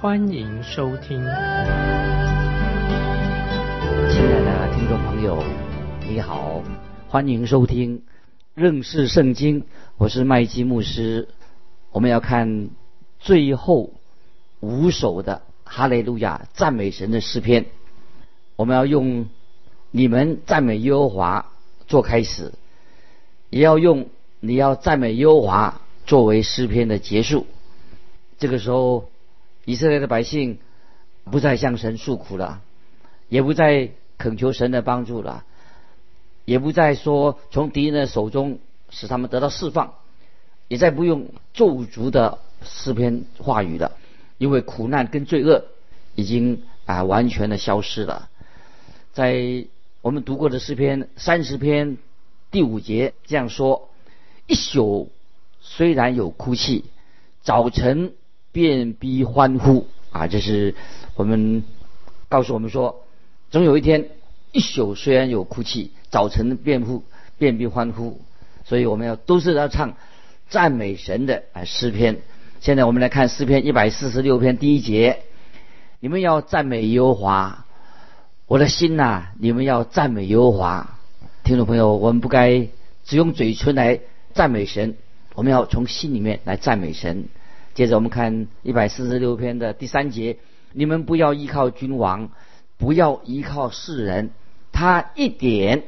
欢迎收听。亲爱的听众朋友，你好，欢迎收听认识圣经，我是麦基牧师。我们要看最后五首的哈利路亚赞美神的诗篇。我们要用你们赞美耶和华做开始，也要用你要赞美耶和华作为诗篇的结束。这个时候，以色列的百姓不再向神诉苦了，也不再恳求神的帮助了，也不再说从敌人的手中使他们得到释放。也再不用咒诅的诗篇话语了，因为苦难跟罪恶已经啊完全的消失了。在我们读过的诗篇三十篇第五节这样说：一宿虽然有哭泣，早晨遍必欢呼啊！这是我们告诉我们说，总有一天一宿虽然有哭泣，早晨便呼便必欢呼。所以我们要都是要唱。赞美神的啊诗篇，现在我们来看诗篇一百四十六篇第一节，你们要赞美耶和华，我的心呐，你们要赞美耶和华。听众朋友，我们不该只用嘴唇来赞美神，我们要从心里面来赞美神。接着我们看一百四十六篇的第三节，你们不要依靠君王，不要依靠世人，他一点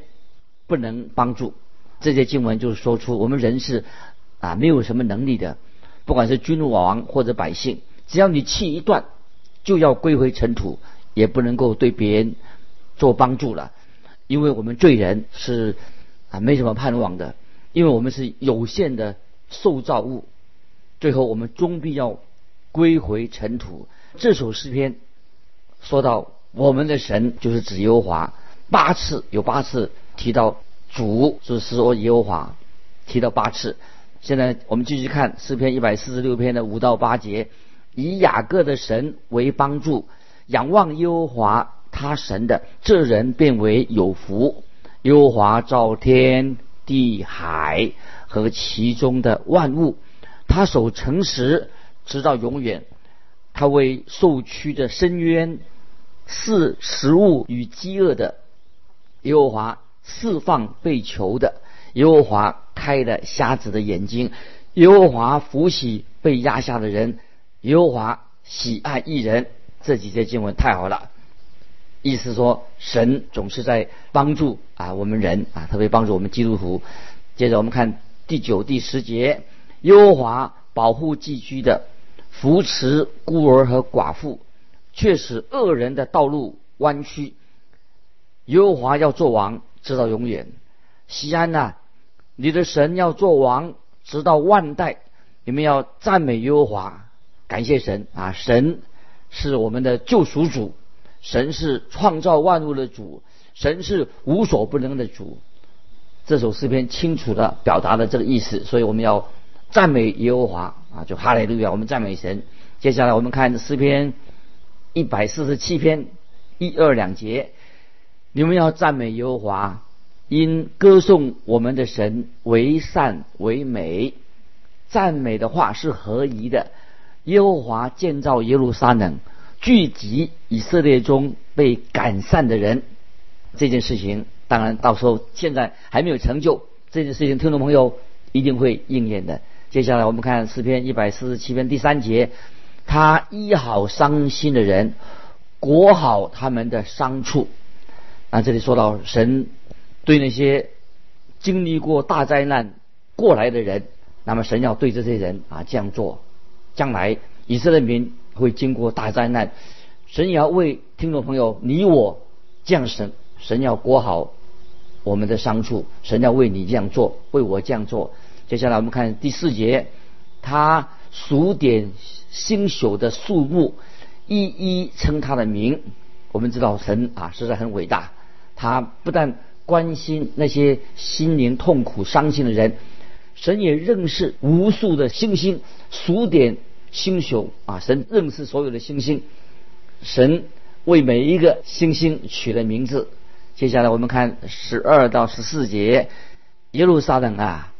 不能帮助。这些经文就是说出我们人是。啊，没有什么能力的，不管是君王或者百姓，只要你气一断，就要归回尘土，也不能够对别人做帮助了，因为我们罪人是啊没什么盼望的，因为我们是有限的受造物，最后我们终必要归回尘土。这首诗篇说到我们的神就是指耶和华，八次有八次提到主就是说耶和华，提到八次。现在我们继续看诗篇一百四十六篇的五到八节，以雅各的神为帮助，仰望耶和华他神的这人变为有福。耶和华造天地海和其中的万物，他守诚实直到永远。他为受屈的深渊赐食物与饥饿的，耶和华释放被囚的。耶和华开了瞎子的眼睛，耶和华扶起被压下的人，耶和华喜爱一人。这几节经文太好了，意思说神总是在帮助啊我们人啊，特别帮助我们基督徒。接着我们看第九、第十节，耶和华保护寄居的，扶持孤儿和寡妇，却使恶人的道路弯曲。耶和华要做王，直到永远。西安呐。你的神要做王，直到万代。你们要赞美耶和华，感谢神啊！神是我们的救赎主，神是创造万物的主，神是无所不能的主。这首诗篇清楚的表达了这个意思，所以我们要赞美耶和华啊！就哈利路亚，我们赞美神。接下来我们看诗篇一百四十七篇一二两节，你们要赞美耶和华。因歌颂我们的神为善为美，赞美的话是合宜的。耶和华建造耶路撒冷，聚集以色列中被赶散的人。这件事情当然到时候现在还没有成就，这件事情听众朋友一定会应验的。接下来我们看诗篇一百四十七篇第三节，他医好伤心的人，裹好他们的伤处。啊，这里说到神。对那些经历过大灾难过来的人，那么神要对这些人啊这样做。将来以色列民会经过大灾难，神也要为听众朋友你我降神，神要裹好我们的伤处，神要为你这样做，为我这样做。接下来我们看第四节，他数点星宿的数目，一一称他的名。我们知道神啊实在很伟大，他不但关心那些心灵痛苦、伤心的人，神也认识无数的星星，数点星宿啊！神认识所有的星星，神为每一个星星取了名字。接下来我们看十二到十四节，耶路撒冷啊，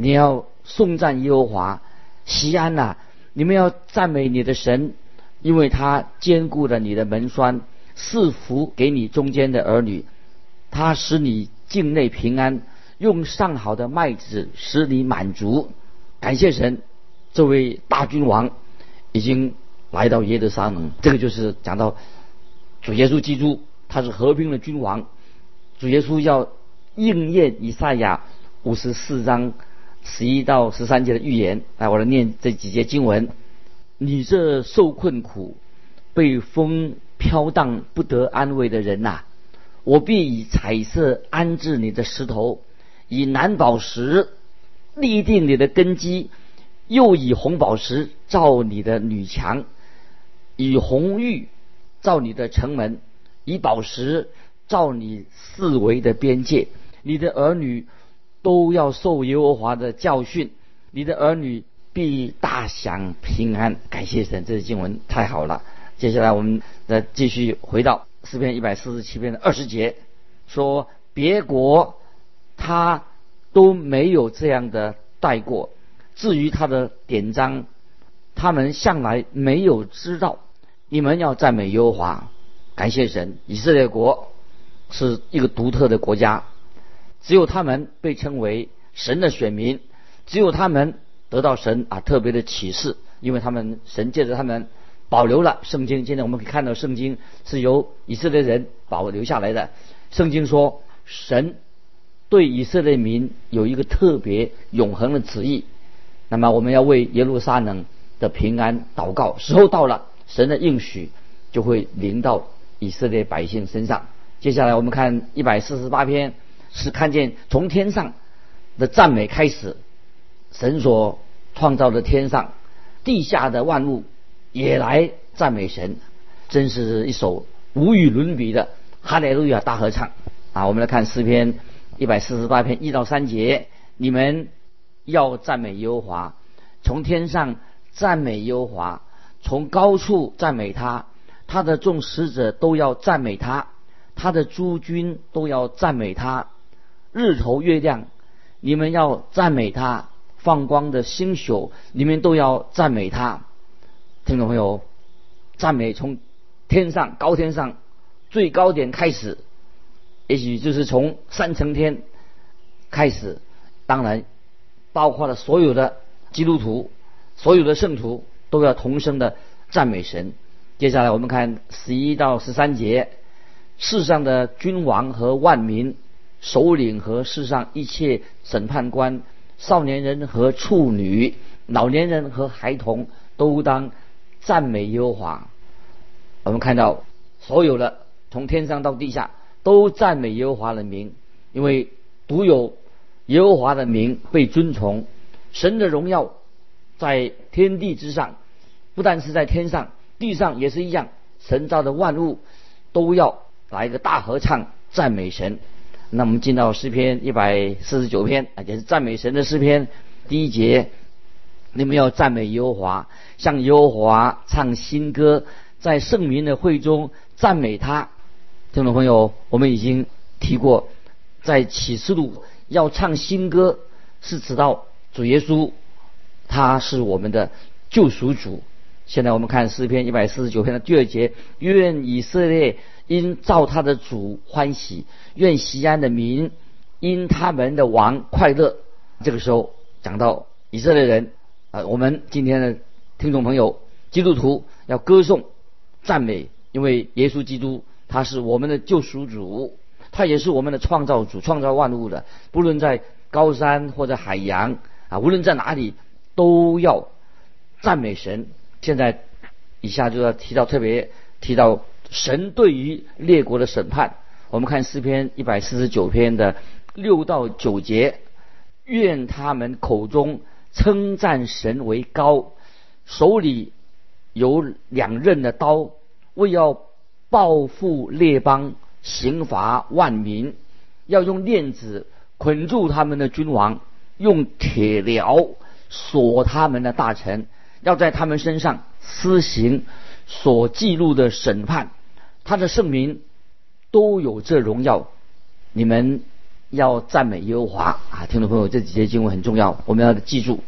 你要颂赞耶和华；西安呐，你们要赞美你的神，因为他坚固了你的门栓，赐福给你中间的儿女，他使你境内平安，用上好的麦子使你满足。感谢神，这位大君王已经来到耶路撒冷。这个就是讲到主耶稣基督。他是和平的君王，主耶稣要应验以赛亚五十四章十一到十三节的预言。来，我来念这几节经文：你这受困苦、被风飘荡不得安慰的人呐，我必以彩色安置你的石头，以蓝宝石立定你的根基，又以红宝石造你的女墙，以红玉造你的城门。以宝石照你四围的边界，你的儿女都要受耶和华的教训，你的儿女必大享平安。感谢神，这是经文太好了。接下来我们再继续回到诗篇一百四十七篇的二十节，说别国他都没有这样的带过，至于他的典章，他们向来没有知道。你们要赞美耶和华。感谢神，以色列国是一个独特的国家，只有他们被称为神的选民，只有他们得到神啊特别的启示，因为他们神借着他们保留了圣经。现在我们可以看到，圣经是由以色列人保留下来的。圣经说，神对以色列民有一个特别永恒的旨意。那么，我们要为耶路撒冷的平安祷告。时候到了，神的应许就会临到。以色列百姓身上。接下来我们看一百四十八篇，是看见从天上的赞美开始，神所创造的天上、地下的万物也来赞美神，真是一首无与伦比的哈利路亚大合唱啊！我们来看诗篇一百四十八篇一到三节：你们要赞美耶和华，从天上赞美耶和华，从高处赞美他。他的众使者都要赞美他，他的诸军都要赞美他，日头月亮，你们要赞美他；放光的星宿，你们都要赞美他。听众朋友，赞美从天上高天上最高点开始，也许就是从三层天开始，当然包括了所有的基督徒、所有的圣徒都要同声的赞美神。接下来我们看十一到十三节，世上的君王和万民、首领和世上一切审判官、少年人和处女、老年人和孩童，都当赞美耶和华。我们看到所有的从天上到地下都赞美耶和华的名，因为独有耶和华的名被尊崇，神的荣耀在天地之上，不但是在天上。地上也是一样，神造的万物都要来一个大合唱赞美神。那我们进到诗篇一百四十九篇，也是赞美神的诗篇。第一节，你们要赞美耶和华，向耶和华唱新歌，在圣民的会中赞美他。听众朋友，我们已经提过，在启示录要唱新歌，是指到主耶稣，他是我们的救赎主。现在我们看诗篇一百四十九篇的第二节：愿以色列因造他的主欢喜，愿西安的民因他们的王快乐。这个时候讲到以色列人，啊，我们今天的听众朋友，基督徒要歌颂、赞美，因为耶稣基督他是我们的救赎主，他也是我们的创造主，创造万物的。不论在高山或者海洋啊，无论在哪里，都要赞美神。现在，以下就要提到特别提到神对于列国的审判。我们看诗篇一百四十九篇的六到九节：愿他们口中称赞神为高，手里有两刃的刀，为要报复列邦，刑罚万民，要用链子捆住他们的君王，用铁镣锁他们的大臣，要在他们身上施行所记录的审判。他的圣名都有这荣耀，你们要赞美耶和华啊！听众朋友，这几节经文很重要，我们要记住。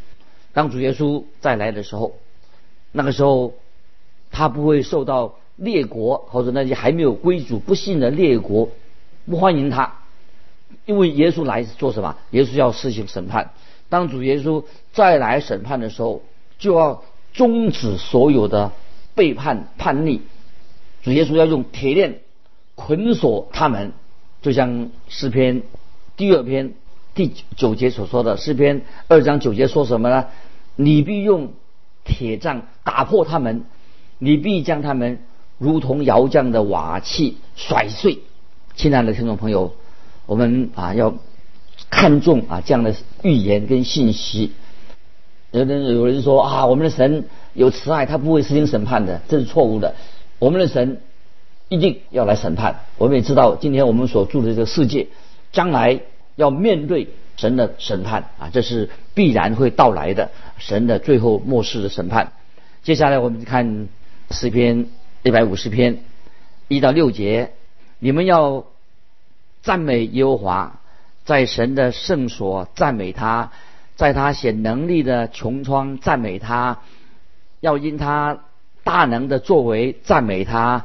当主耶稣再来的时候，那个时候他不会受到列国或者那些还没有归主不信的列国不欢迎他，因为耶稣来做什么？耶稣要施行审判。当主耶稣再来审判的时候，就要终止所有的背叛叛逆。主耶稣要用铁链捆锁他们，就像诗篇第二篇第九节所说的。诗篇二章九节说什么呢？你必用铁杖打破他们，你必将他们如同窑匠的瓦器甩碎。亲爱的听众朋友，我们啊要。看重啊这样的预言跟信息，有人有人说啊，我们的神有慈爱，他不会实行审判的，这是错误的。我们的神一定要来审判。我们也知道，今天我们所住的这个世界，将来要面对神的审判啊，这是必然会到来的，神的最后末世的审判。接下来我们看诗篇一百五十篇一到六节，你们要赞美耶和华。在神的圣所赞美他，在他显能力的穹苍赞美他，要因他大能的作为赞美他，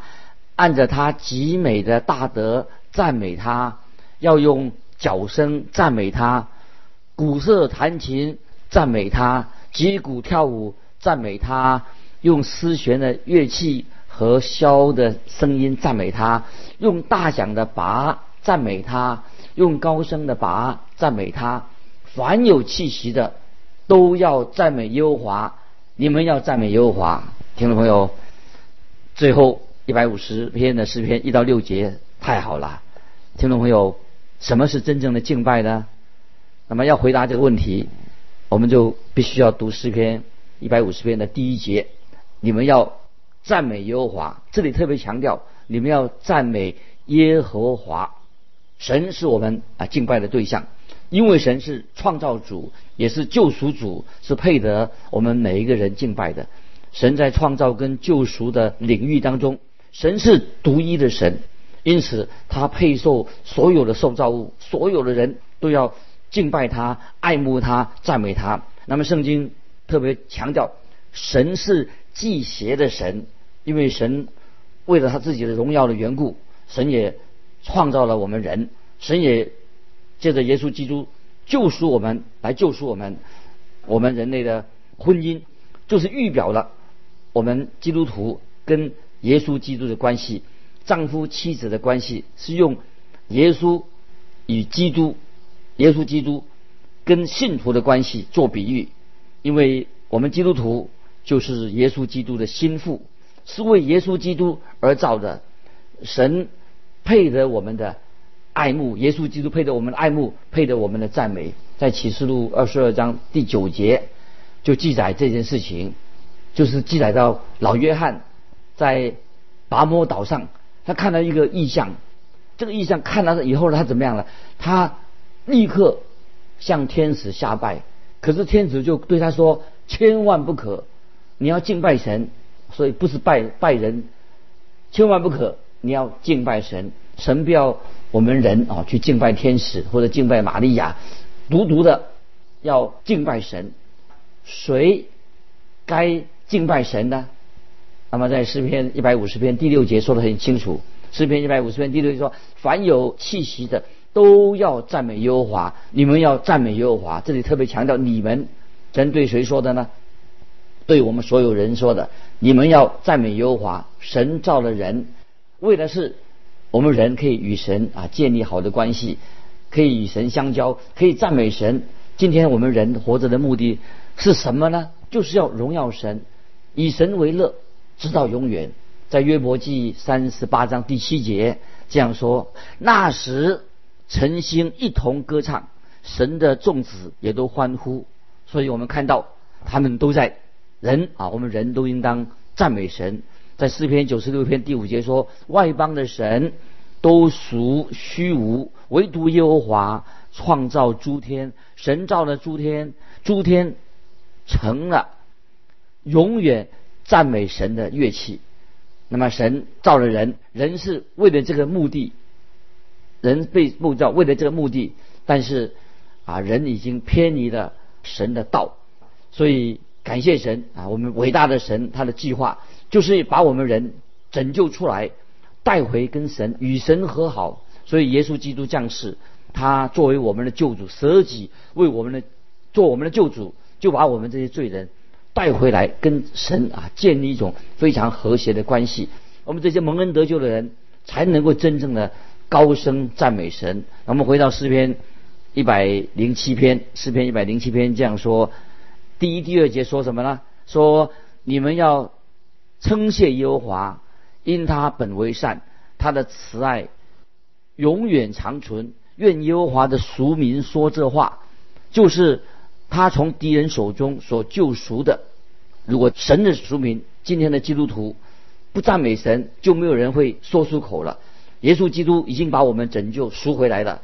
按着他极美的大德赞美他，要用角声赞美他，鼓瑟弹琴赞美他，击鼓跳舞赞美他，用丝弦的乐器和箫的声音赞美他，用大响的拔赞美他。用高声的拔赞美他，凡有气息的都要赞美耶和华。你们要赞美耶和华，听众朋友。最后一百五十篇的诗篇一到六节太好了，听众朋友，什么是真正的敬拜呢？那么要回答这个问题，我们就必须要读诗篇一百五十篇的第一节。你们要赞美耶和华，这里特别强调，你们要赞美耶和华。神是我们啊敬拜的对象，因为神是创造主，也是救赎主，是配得我们每一个人敬拜的。神在创造跟救赎的领域当中，神是独一的神，因此他配受所有的受造物，所有的人都要敬拜他、爱慕他、赞美他。那么圣经特别强调，神是祭邪的神，因为神为了他自己的荣耀的缘故，神也。创造了我们人，神也借着耶稣基督救赎我们，来救赎我们。我们人类的婚姻就是预表了我们基督徒跟耶稣基督的关系，丈夫妻子的关系是用耶稣与基督、耶稣基督跟信徒的关系做比喻，因为我们基督徒就是耶稣基督的心腹，是为耶稣基督而造的神。配得我们的爱慕，耶稣基督配得我们的爱慕，配得我们的赞美。在启示录二十二章第九节就记载这件事情，就是记载到老约翰在拔摩岛上，他看到一个异象。这个异象看到以后呢，他怎么样了？他立刻向天使下拜。可是天使就对他说：“千万不可，你要敬拜神，所以不是拜拜人，千万不可。”你要敬拜神，神不要我们人啊去敬拜天使或者敬拜玛利亚，独独的要敬拜神。谁该敬拜神呢？那么在诗篇一百五十篇第六节说的很清楚。诗篇一百五十篇第六节说：“凡有气息的都要赞美耶和华，你们要赞美耶和华。”这里特别强调你们，针对谁说的呢？对我们所有人说的。你们要赞美耶和华，神造了人。为的是我们人可以与神啊建立好的关系，可以与神相交，可以赞美神。今天我们人活着的目的是什么呢？就是要荣耀神，以神为乐，直到永远。在约伯记三十八章第七节这样说：那时晨星一同歌唱，神的众子也都欢呼。所以我们看到他们都在人啊，我们人都应当赞美神。在诗篇九十六篇第五节说：“外邦的神都属虚无，唯独耶和华创造诸天。神造了诸天，诸天成了永远赞美神的乐器。那么神造了人，人是为了这个目的，人被构造为了这个目的，但是啊，人已经偏离了神的道，所以感谢神啊，我们伟大的神他的计划。”就是把我们人拯救出来，带回跟神与神和好。所以耶稣基督降世，他作为我们的救主，舍己为我们的做我们的救主，就把我们这些罪人带回来，跟神啊建立一种非常和谐的关系。我们这些蒙恩得救的人，才能够真正的高声赞美神。那我们回到诗篇一百零七篇，诗篇一百零七篇这样说：第一、第二节说什么呢？说你们要。称谢耶和华，因他本为善，他的慈爱永远长存。愿耶和华的俗民说这话，就是他从敌人手中所救赎的。如果神的俗民，今天的基督徒不赞美神，就没有人会说出口了。耶稣基督已经把我们拯救赎回来了。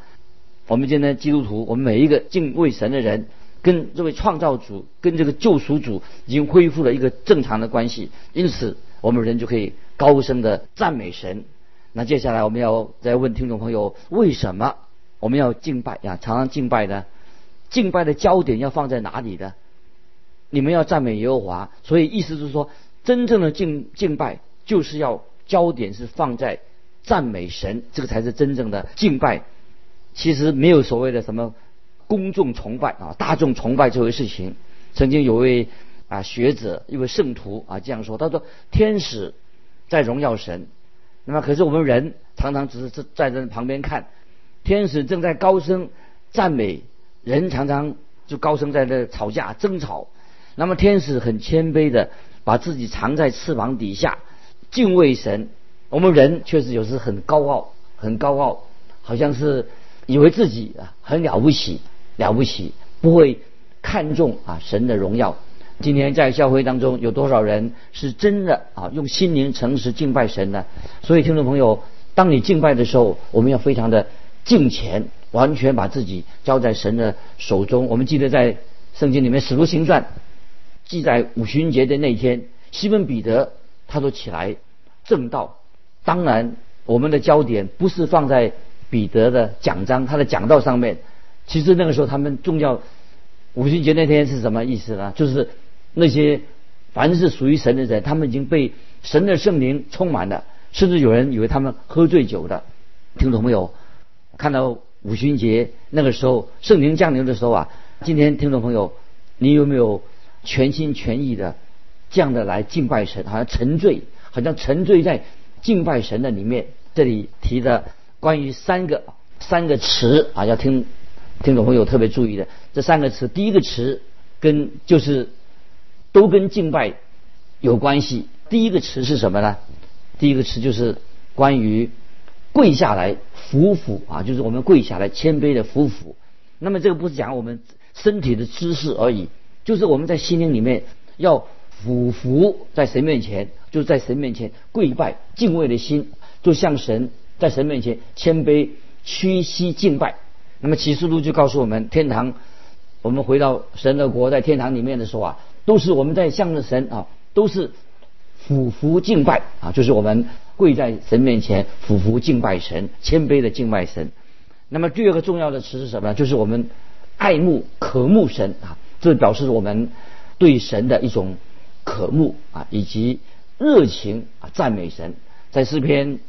我们今天基督徒，我们每一个敬畏神的人。跟这位创造主、跟这个救赎主已经恢复了一个正常的关系，因此我们人就可以高声的赞美神。那接下来我们要再问听众朋友：为什么我们要敬拜呀？常常敬拜呢？敬拜的焦点要放在哪里的？你们要赞美耶和华，所以意思是说，真正的敬敬拜就是要焦点是放在赞美神，这个才是真正的敬拜。其实没有所谓的什么。公众崇拜啊，大众崇拜这回事情，曾经有位啊学者，一位圣徒啊这样说：他说，天使在荣耀神，那么可是我们人常常只是在在旁边看，天使正在高声赞美，人常常就高声在那吵架争吵。那么天使很谦卑的把自己藏在翅膀底下，敬畏神。我们人确实有时很高傲，很高傲，好像是以为自己啊很了不起。了不起，不会看重啊神的荣耀。今天在教会当中有多少人是真的啊用心灵诚实敬拜神呢？所以听众朋友，当你敬拜的时候，我们要非常的敬虔，完全把自己交在神的手中。我们记得在圣经里面《使徒行传》记载五旬节的那天，西门彼得他都起来正道。当然，我们的焦点不是放在彼得的讲章、他的讲道上面。其实那个时候，他们重要五旬节那天是什么意思呢？就是那些凡是属于神的人，他们已经被神的圣灵充满了，甚至有人以为他们喝醉酒的。听懂没有？看到五旬节那个时候圣灵降临的时候啊，今天听众朋友，你有没有全心全意的这样的来敬拜神？好像沉醉，好像沉醉在敬拜神的里面。这里提的关于三个三个词啊，要听。听众朋友特别注意的这三个词，第一个词跟就是都跟敬拜有关系。第一个词是什么呢？第一个词就是关于跪下来服服啊，就是我们跪下来谦卑的服服。那么这个不是讲我们身体的姿势而已，就是我们在心灵里面要俯伏在神面前，就是在神面前跪拜敬畏的心，就像神在神面前谦卑屈膝敬拜。那么启示录就告诉我们，天堂，我们回到神的国，在天堂里面的时候啊，都是我们在向着神啊，都是俯伏敬拜啊，就是我们跪在神面前俯伏敬拜神，谦卑的敬拜神。那么第二个重要的词是什么呢？就是我们爱慕渴慕神啊，这表示我们对神的一种渴慕啊，以及热情啊，赞美神。在诗篇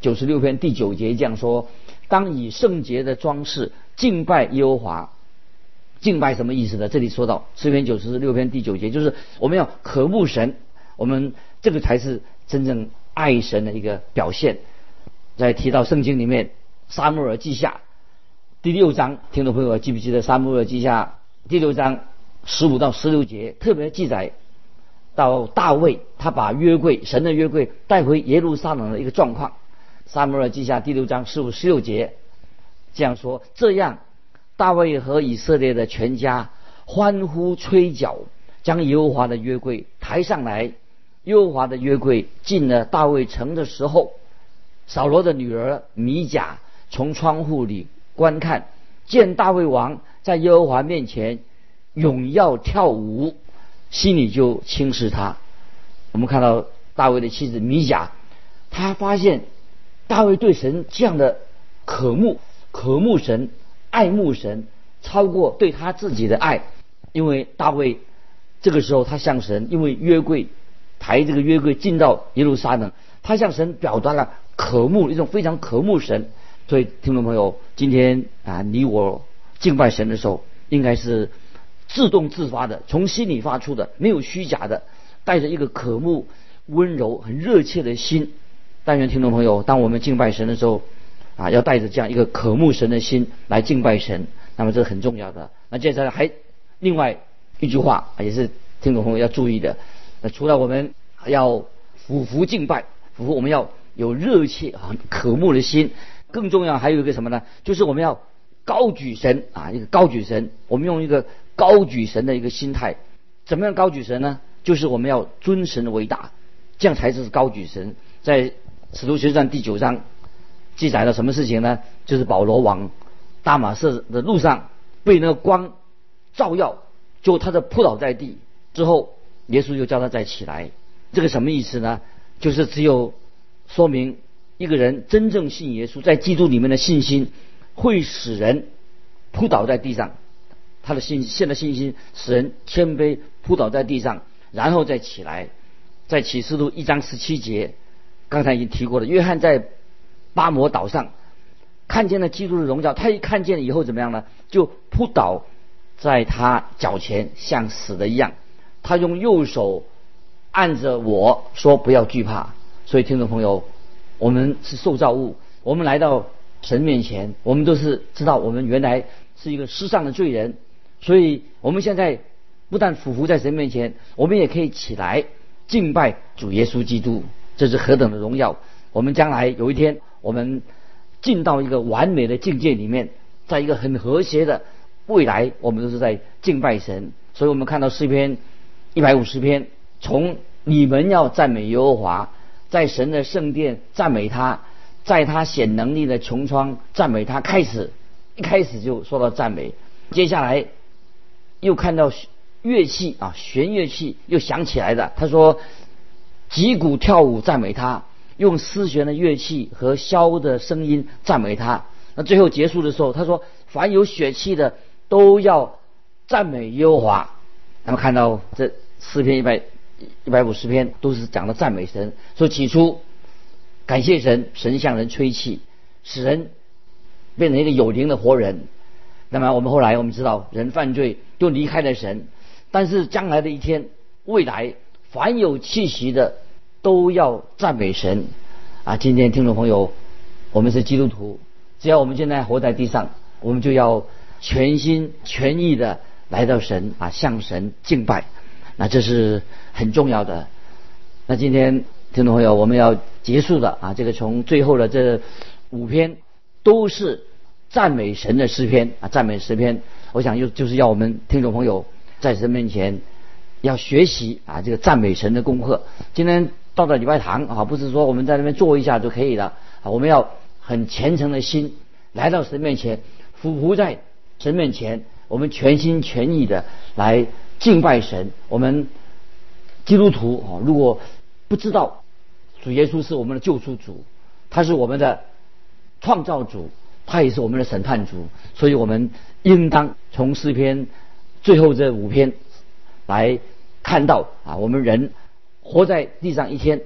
九十六篇第九节这样说。当以圣洁的装饰敬拜耶和华，敬拜什么意思呢？这里说到诗篇九十六篇第九节，就是我们要渴慕神，我们这个才是真正爱神的一个表现。在提到圣经里面，撒母耳记下第六章，听众朋友记不记得撒母耳记下第六章十五到十六节，特别记载到大卫他把约柜神的约柜带回耶路撒冷的一个状况。撒母耳记下第六章十五十六节这样说：这样，大卫和以色列的全家欢呼吹角，将耶和华的约柜抬上来，耶和华的约柜进了大卫城的时候，扫罗的女儿米甲从窗户里观看，见大卫王在耶和华面前荣耀跳舞，心里就轻视他。我们看到大卫的妻子米甲，她发现大卫对神这样的渴慕，渴慕神，爱慕神，超过对他自己的爱，因为大卫这个时候他向神，因为约柜。抬这个约柜进到耶路撒冷，他向神表达了渴慕一种非常渴慕神。所以听众朋友，今天啊，你我敬拜神的时候，应该是自动自发的，从心里发出的，没有虚假的，带着一个渴慕、温柔、很热切的心。但愿听众朋友，当我们敬拜神的时候，啊，要带着这样一个渴慕神的心来敬拜神，那么这是很重要的。那接下来还另外一句话，也是听众朋友要注意的。那除了我们要俯伏敬拜，俯伏我们要有热切啊渴慕的心，更重要还有一个什么呢？就是我们要高举神啊，一个高举神。我们用一个高举神的一个心态，怎么样高举神呢？就是我们要尊神为大，这样才是高举神。在使徒行传第九章记载了什么事情呢？就是保罗往大马士的路上被那个光照耀，就他的扑倒在地之后。耶稣就叫他再起来，这个什么意思呢？就是只有说明一个人真正信耶稣，在基督里面的信心，会使人扑倒在地上。他的信现在信心使人谦卑扑倒在地上，然后再起来。在启示录一章十七节，刚才已经提过了。约翰在巴摩岛上看见了基督的荣耀，他一看见了以后怎么样呢？就扑倒在他脚前，像死的一样。他用右手按着我说：“不要惧怕。”所以，听众朋友，我们是受造物，我们来到神面前，我们都是知道我们原来是一个失丧的罪人。所以，我们现在不但俯伏在神面前，我们也可以起来敬拜主耶稣基督。这是何等的荣耀！我们将来有一天，我们进到一个完美的境界里面，在一个很和谐的未来，我们都是在敬拜神。所以我们看到诗篇。一百五十篇，从你们要赞美耶和华，在神的圣殿赞美他，在他显能力的穹苍赞美他开始，一开始就说到赞美，接下来又看到乐器啊，弦乐器又响起来的。他说，击鼓跳舞赞美他，用丝弦的乐器和箫的声音赞美他。那最后结束的时候，他说，凡有血气的都要赞美耶和华。那么看到这四篇一百一百五十篇都是讲的赞美神，说起初感谢神，神向人吹气，使人变成一个有灵的活人。那么我们后来我们知道人犯罪就离开了神，但是将来的一天，未来凡有气息的都要赞美神。啊，今天听众朋友，我们是基督徒，只要我们现在活在地上，我们就要全心全意的。来到神啊，向神敬拜，那这是很重要的。那今天听众朋友，我们要结束的啊，这个从最后的这五篇都是赞美神的诗篇啊，赞美诗篇。我想就就是要我们听众朋友在神面前要学习啊，这个赞美神的功课。今天到了礼拜堂啊，不是说我们在那边坐一下就可以了啊，我们要很虔诚的心来到神面前，俯伏在神面前。我们全心全意的来敬拜神。我们基督徒啊，如果不知道主耶稣是我们的救赎主，他是我们的创造主，他也是我们的审判主，所以我们应当从诗篇最后这五篇来看到啊，我们人活在地上一天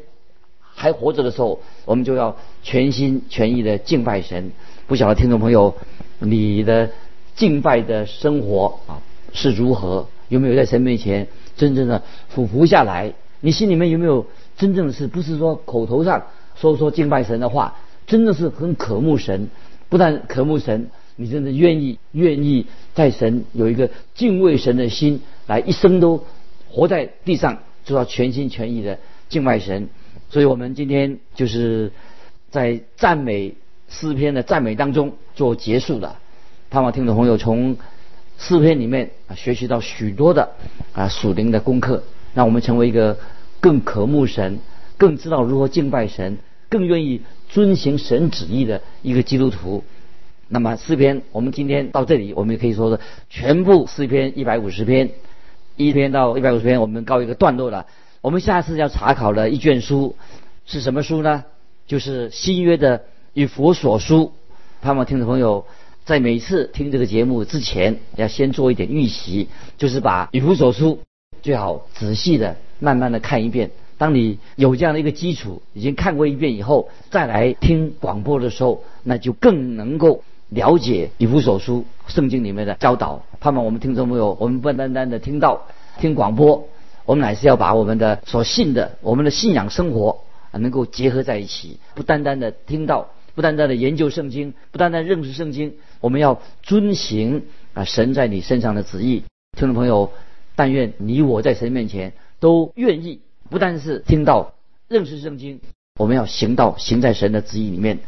还活着的时候，我们就要全心全意的敬拜神。不晓得听众朋友，你的。敬拜的生活啊是如何？有没有在神面前真正的俯伏下来？你心里面有没有真正的是不是说口头上说说敬拜神的话？真的是很渴慕神，不但渴慕神，你真的愿意愿意在神有一个敬畏神的心，来一生都活在地上，做到全心全意的敬拜神。所以我们今天就是在赞美诗篇的赞美当中做结束的。盼望听众朋友从诗篇里面啊学习到许多的啊属灵的功课，让我们成为一个更渴慕神，更知道如何敬拜神，更愿意遵行神旨意的一个基督徒。那么诗篇，我们今天到这里，我们也可以说是全部诗篇一百五十篇，一篇到一百五十篇，我们告一个段落了。我们下次要查考的一卷书是什么书呢？就是新约的与佛所书。盼望听众朋友在每次听这个节目之前，要先做一点预习，就是把以弗所书最好仔细的、慢慢的看一遍。当你有这样的一个基础，已经看过一遍以后，再来听广播的时候，那就更能够。了解以弗所书圣经里面的教导，盼望我们听众朋友，我们不单单的听到听广播，我们乃是要把我们的所信的，我们的信仰生活，能够结合在一起。不单单的听到，不单单的研究圣经，不单单认识圣经，我们要遵行啊神在你身上的旨意。听众朋友，但愿你我在神面前都愿意，不但是听到认识圣经，我们要行到行在神的旨意里面。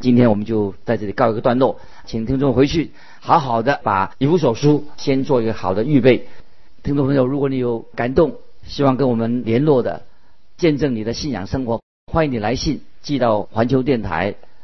今天我们就在这里告一个段落，请听众回去好好的把《以弗所书》先做一个好的预备。听众朋友，如果你有感动，希望跟我们联络的，见证你的信仰生活，欢迎你来信寄到环球电台